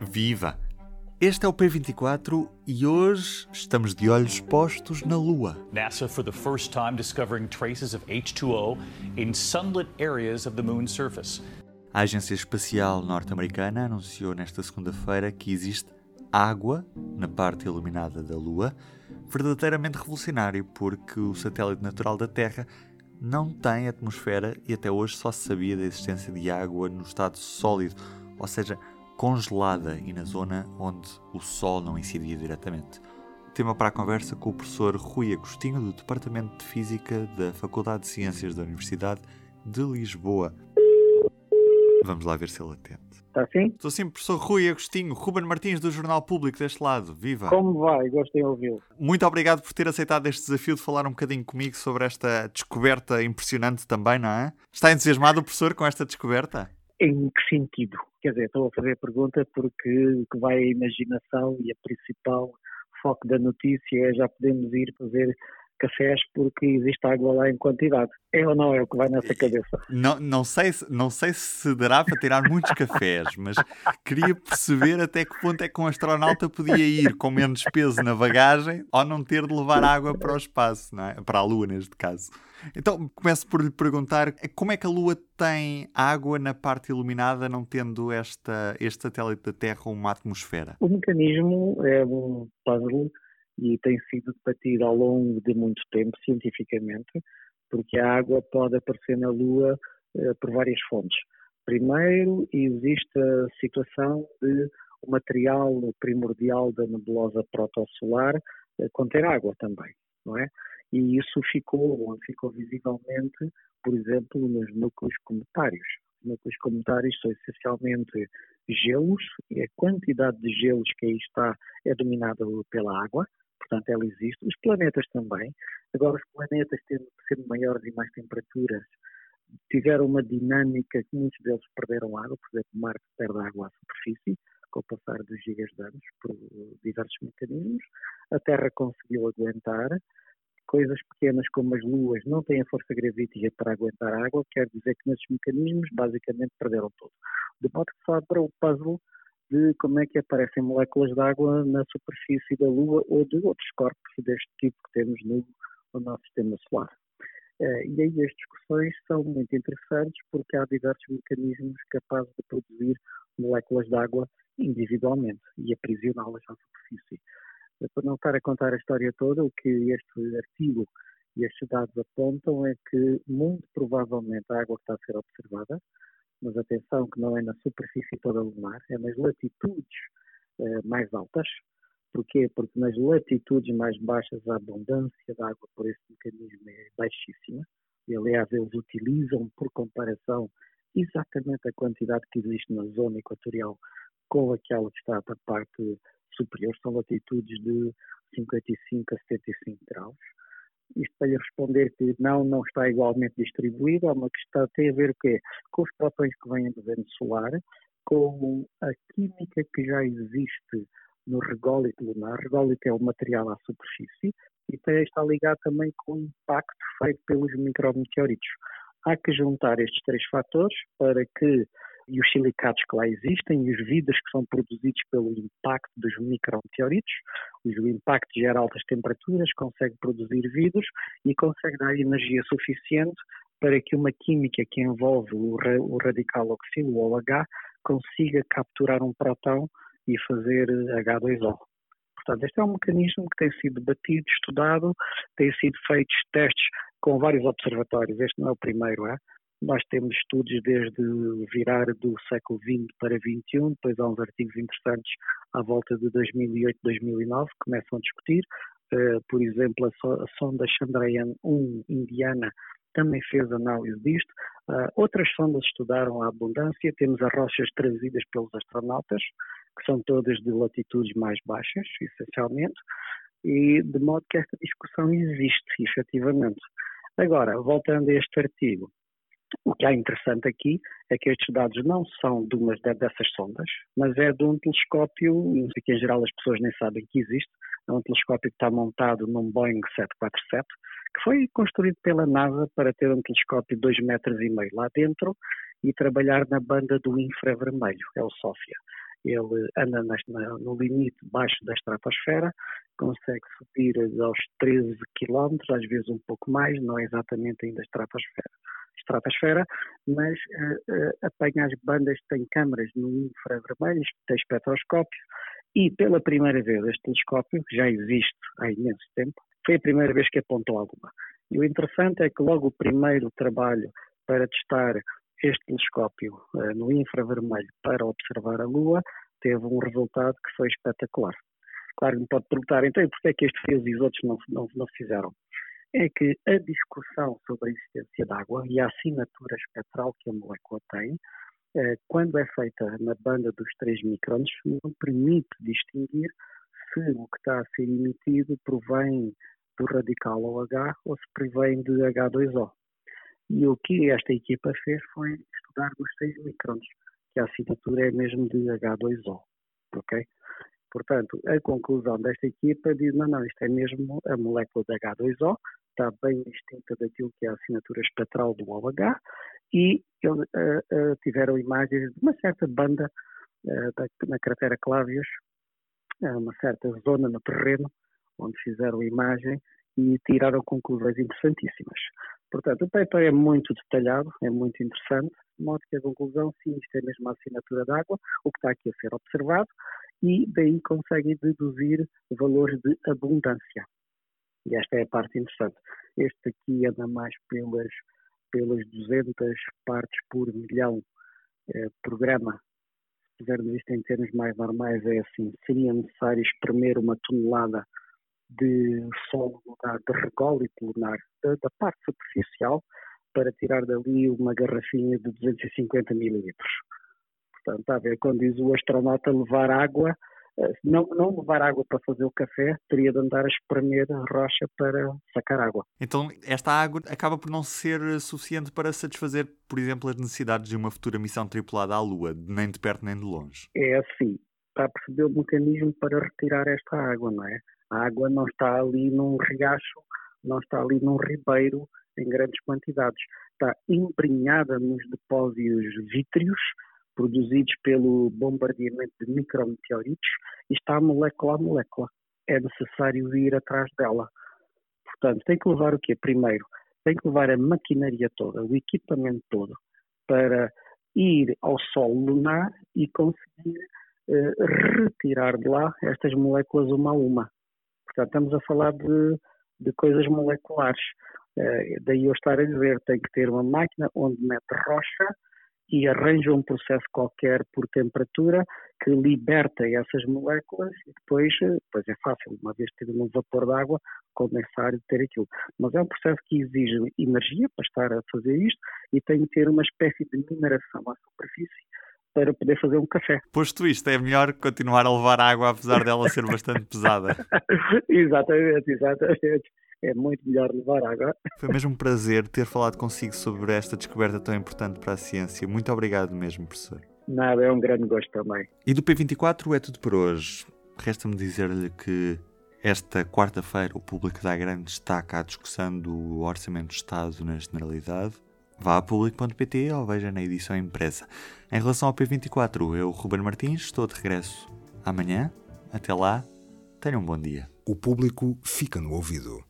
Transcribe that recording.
Viva! Este é o P24 e hoje estamos de olhos postos na Lua. NASA, for the first time, discovering traces of H2O in sunlit areas of the moon's surface. A Agência Espacial Norte-Americana anunciou nesta segunda-feira que existe água na parte iluminada da Lua, verdadeiramente revolucionário porque o satélite natural da Terra não tem atmosfera e até hoje só se sabia da existência de água no estado sólido, ou seja, congelada e na zona onde o Sol não incidia diretamente. Tema para a conversa com o professor Rui Agostinho, do Departamento de Física da Faculdade de Ciências da Universidade de Lisboa. Vamos lá ver se ele atende. Está sim? Estou sim, professor Rui Agostinho, Ruben Martins do Jornal Público deste lado. Viva! Como vai? Gostei de ouvi-lo. Muito obrigado por ter aceitado este desafio de falar um bocadinho comigo sobre esta descoberta impressionante também, não é? Está entusiasmado o professor com esta descoberta? Em que sentido? Quer dizer, estou a fazer a pergunta porque o que vai a imaginação e a principal foco da notícia é já podemos ir fazer cafés porque existe água lá em quantidade. É ou não é o que vai nessa cabeça? Não, não, sei, não sei se dará para tirar muitos cafés, mas queria perceber até que ponto é que um astronauta podia ir com menos peso na bagagem ou não ter de levar água para o espaço, não é? para a Lua neste caso. Então começo por lhe perguntar como é que a Lua tem água na parte iluminada, não tendo esta, este satélite da Terra uma atmosfera? O mecanismo é um puzzle e tem sido debatido ao longo de muito tempo cientificamente, porque a água pode aparecer na Lua eh, por várias fontes. Primeiro, existe a situação de o material primordial da nebulosa protosolar eh, conter água também, não é? E isso ficou, ficou visivelmente, por exemplo, nos núcleos cometários. Os núcleos cometários são essencialmente gelos, e a quantidade de gelos que aí está é dominada pela água, portanto ela existe. Os planetas também. Agora, os planetas, tendo sendo maiores e mais temperaturas, tiveram uma dinâmica que muitos deles perderam água, por exemplo, Marte perde água à superfície, com o passar dos gigas de anos, por diversos mecanismos. A Terra conseguiu aguentar. Coisas pequenas como as luas não têm a força gravítica para aguentar água, quer dizer que nesses mecanismos basicamente perderam tudo. De modo que sobra o puzzle de como é que aparecem moléculas de água na superfície da Lua ou de outros corpos deste tipo que temos no, no nosso sistema solar. Uh, e aí as discussões são muito interessantes porque há diversos mecanismos capazes de produzir moléculas de água individualmente e aprisioná-las à superfície. Uh, para não estar a contar a história toda, o que este artigo e estes dados apontam é que, muito provavelmente, a água que está a ser observada mas atenção que não é na superfície toda lunar, é nas latitudes eh, mais altas. Porquê? Porque nas latitudes mais baixas a abundância de água por esse mecanismo é baixíssima. E, aliás, eles utilizam, por comparação, exatamente a quantidade que existe na zona equatorial com aquela que está da parte superior. São latitudes de 55 a 75 graus. Isto para lhe responder que não, não está igualmente distribuído, é uma questão tem a ver o quê? com os prótons que vêm do vento solar, com a química que já existe no rególito lunar. Rególito é o material à superfície e tem, está ligado também com o impacto feito pelos micrometeoritos. Há que juntar estes três fatores para que e os silicatos que lá existem e os vidros que são produzidos pelo impacto dos micrometeoritos. O impacto gera altas temperaturas, consegue produzir vidros e consegue dar energia suficiente para que uma química que envolve o radical oxilo, o OH, consiga capturar um próton e fazer H2O. Portanto, este é um mecanismo que tem sido debatido, estudado, têm sido feitos testes com vários observatórios. Este não é o primeiro, é? Nós temos estudos desde virar do século XX para XXI, depois há uns artigos interessantes à volta de 2008, 2009 que começam a discutir. Uh, por exemplo, a, so a sonda Chandrayaan-1 indiana também fez análise disto. Uh, outras sondas estudaram a abundância. Temos as rochas trazidas pelos astronautas, que são todas de latitudes mais baixas, essencialmente, e de modo que esta discussão existe, efetivamente. Agora, voltando a este artigo, o que é interessante aqui é que estes dados não são de uma dessas sondas, mas é de um telescópio, que em geral as pessoas nem sabem que existe, é um telescópio que está montado num Boeing 747, que foi construído pela NASA para ter um telescópio de 2 metros e meio lá dentro e trabalhar na banda do infravermelho, é o SOFIA. Ele anda no limite baixo da estratosfera, consegue subir aos 13 km, às vezes um pouco mais, não é exatamente ainda estratosfera, estratosfera mas uh, uh, apanha as bandas, tem câmaras no infravermelho, tem espectroscópio, e pela primeira vez este telescópio, que já existe há imenso tempo, foi a primeira vez que apontou a Lua. E o interessante é que logo o primeiro trabalho para testar este telescópio uh, no infravermelho para observar a Lua teve um resultado que foi espetacular. Claro, me pode perguntar, então, porquê é que este fez e os outros não, não, não fizeram? É que a discussão sobre a existência de água e a assinatura espectral que a molécula tem, uh, quando é feita na banda dos 3 microns, não permite distinguir se o que está a ser emitido provém do radical OH ou se provém de H2O. E o que esta equipa fez foi estudar os 6 microns, que a assinatura é mesmo de H2O. Ok? Portanto, a conclusão desta equipa diz: não, não, isto é mesmo a molécula de H2O, está bem distinta daquilo que é a assinatura espectral do OH, e uh, uh, tiveram imagens de uma certa banda uh, da, na cratera Clávios, uma certa zona no terreno, onde fizeram imagem e tiraram conclusões interessantíssimas. Portanto, o paper é muito detalhado, é muito interessante, de modo que a conclusão, sim, isto é mesmo a assinatura d'água, o que está aqui a ser observado, e daí conseguem deduzir valores de abundância. E esta é a parte interessante. Este aqui anda mais pelas, pelas 200 partes por milhão eh, programa. Se fizermos isto em termos mais normais, é assim: seria necessário espremer uma tonelada de solo lunar, de rególito lunar, da, da, parte superficial, para tirar dali uma garrafinha de 250 mililitros. Portanto, está a ver, quando diz o astronauta levar água, eh, não, não levar água para fazer o café, teria de andar a espremer a rocha para sacar água. Então, esta água acaba por não ser suficiente para satisfazer, por exemplo, as necessidades de uma futura missão tripulada à Lua, nem de perto nem de longe. É assim, está a perceber o mecanismo para retirar esta água, não é? A água não está ali num riacho, não está ali num ribeiro em grandes quantidades. Está embrenhada nos depósitos vítreos produzidos pelo bombardeamento de micrometeoritos e está molécula a molécula. É necessário ir atrás dela. Portanto, tem que levar o quê? Primeiro, tem que levar a maquinaria toda, o equipamento todo, para ir ao Sol lunar e conseguir eh, retirar de lá estas moléculas uma a uma. Portanto, estamos a falar de, de coisas moleculares. Uh, daí eu estar a dizer, tem que ter uma máquina onde mete rocha e arranja um processo qualquer por temperatura que liberta essas moléculas e depois, eh, depois é fácil, uma vez ter um vapor de água, condensar e ter aquilo. Mas é um processo que exige energia para estar a fazer isto e tem que ter uma espécie de mineração à superfície para poder fazer um café. Posto isto, é melhor continuar a levar água apesar dela ser bastante pesada. exatamente, exatamente. É muito melhor levar água. Foi mesmo um prazer ter falado consigo sobre esta descoberta tão importante para a ciência. Muito obrigado mesmo, professor. Nada, é um grande gosto também. E do P24 é tudo por hoje. Resta-me dizer-lhe que esta quarta-feira o público dá grande destaque à discussão do Orçamento do Estado na Generalidade. Vá a público.pt ou veja na edição impressa. Em relação ao P24, eu, Ruben Martins, estou de regresso amanhã. Até lá, tenham um bom dia. O público fica no ouvido.